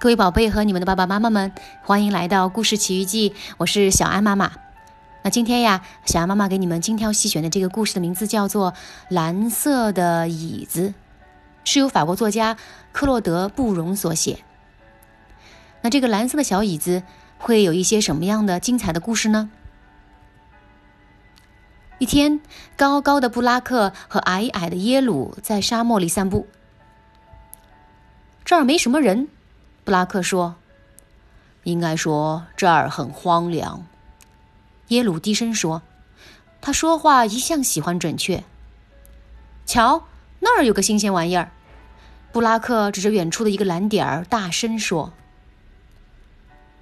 各位宝贝和你们的爸爸妈妈们，欢迎来到故事奇遇记，我是小安妈妈。那今天呀，小安妈妈给你们精挑细选的这个故事的名字叫做《蓝色的椅子》，是由法国作家克洛德·布容所写。那这个蓝色的小椅子会有一些什么样的精彩的故事呢？一天，高高的布拉克和矮矮的耶鲁在沙漠里散步，这儿没什么人。布拉克说：“应该说这儿很荒凉。”耶鲁低声说：“他说话一向喜欢准确。”瞧，那儿有个新鲜玩意儿。布拉克指着远处的一个蓝点儿，大声说：“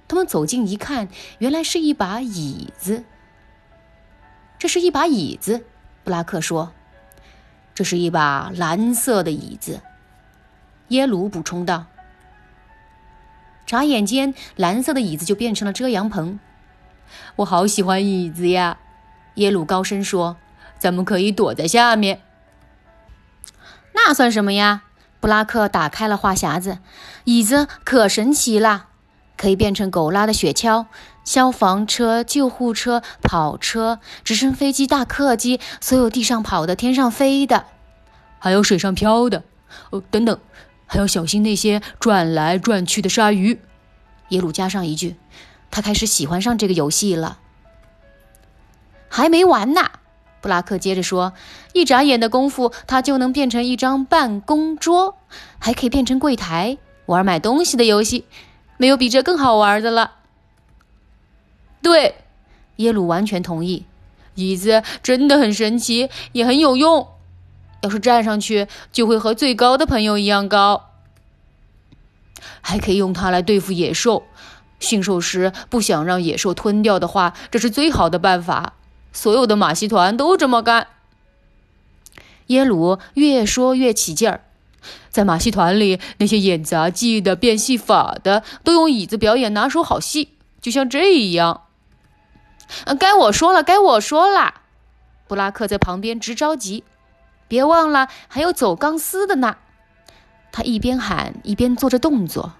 他们走近一看，原来是一把椅子。这是一把椅子。”布拉克说：“这是一把蓝色的椅子。”耶鲁补充道。眨眼间，蓝色的椅子就变成了遮阳棚。我好喜欢椅子呀！耶鲁高声说：“咱们可以躲在下面。”那算什么呀？布拉克打开了话匣子，椅子可神奇啦，可以变成狗拉的雪橇、消防车、救护车、跑车、直升飞机、大客机，所有地上跑的、天上飞的，还有水上漂的。哦，等等。还要小心那些转来转去的鲨鱼。耶鲁加上一句：“他开始喜欢上这个游戏了。”还没完呢，布拉克接着说：“一眨眼的功夫，他就能变成一张办公桌，还可以变成柜台，玩买东西的游戏。没有比这更好玩的了。”对，耶鲁完全同意。椅子真的很神奇，也很有用。要是站上去，就会和最高的朋友一样高。还可以用它来对付野兽。驯兽师不想让野兽吞掉的话，这是最好的办法。所有的马戏团都这么干。耶鲁越说越起劲儿。在马戏团里，那些演杂技的、变戏法的，都用椅子表演拿手好戏，就像这一样。该我说了，该我说了。布拉克在旁边直着急。别忘了，还有走钢丝的呢。他一边喊一边做着动作。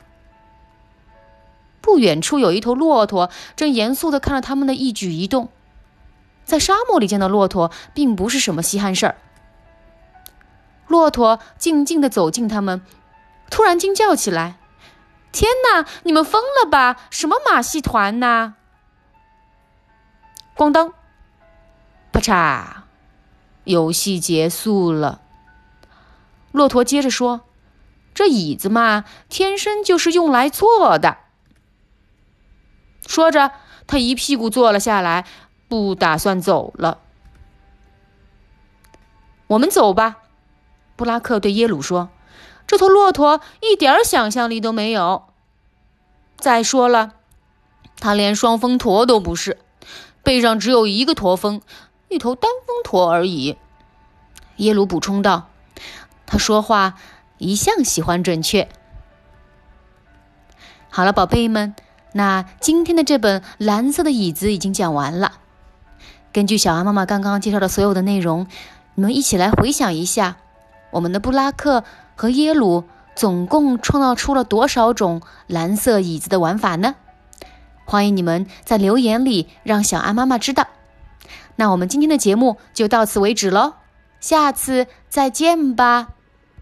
不远处有一头骆驼，正严肃地看着他们的一举一动。在沙漠里见到骆驼，并不是什么稀罕事儿。骆驼静静地走近他们，突然惊叫起来：“天哪！你们疯了吧？什么马戏团呐？”咣当，啪嚓。游戏结束了，骆驼接着说：“这椅子嘛，天生就是用来坐的。”说着，他一屁股坐了下来，不打算走了。我们走吧，布拉克对耶鲁说：“这头骆驼一点想象力都没有。再说了，他连双峰驼都不是，背上只有一个驼峰。”一头单峰驼而已，耶鲁补充道。他说话一向喜欢准确。好了，宝贝们，那今天的这本蓝色的椅子已经讲完了。根据小安妈妈刚刚介绍的所有的内容，你们一起来回想一下，我们的布拉克和耶鲁总共创造出了多少种蓝色椅子的玩法呢？欢迎你们在留言里让小安妈妈知道。那我们今天的节目就到此为止喽，下次再见吧。